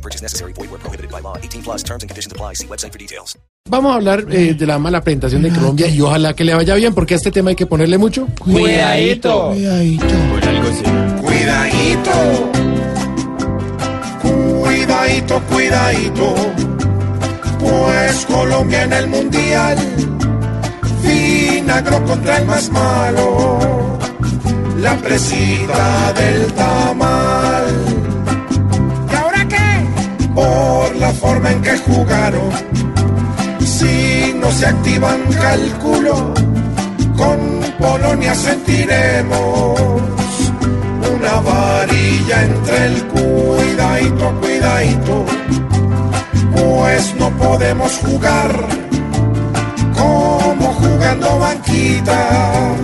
No purchase necessary. Void where prohibited by law. 18 plus terms and conditions apply. See website for details. Vamos a hablar eh, de la mala presentación de Colombia y ojalá que le vaya bien porque a este tema hay que ponerle mucho. Cuidadito. Cuidadito. Cuidadito. Cuidadito, cuidadito. Pues Colombia en el mundial. Vinagro contra el más malo. La presita del tamal. Forma en que jugaron. Si no se activan cálculo, con Polonia sentiremos una varilla entre el cuidadito, cuidadito, pues no podemos jugar como jugando banquitas,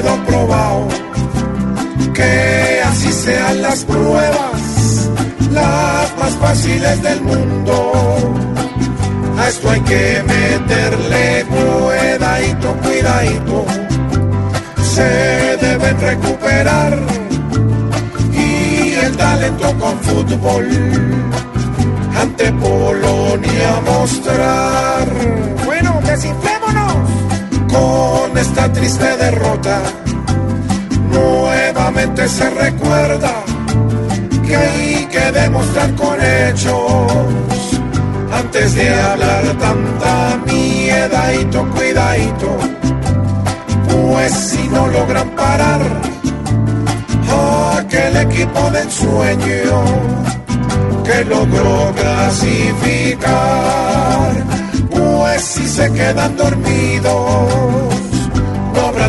quedó probado que así sean las pruebas, las más fáciles del mundo. A esto hay que meterle cuidadito, cuidadito. Se deben recuperar y el talento con fútbol ante Polonia mostrar. Nuevamente se recuerda que hay que demostrar con hechos. Antes de hablar tanta miedadito, cuidadito, pues si no logran parar aquel equipo de ensueño que logró clasificar, pues si se quedan dormidos,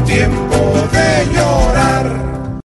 tiempo de llorar.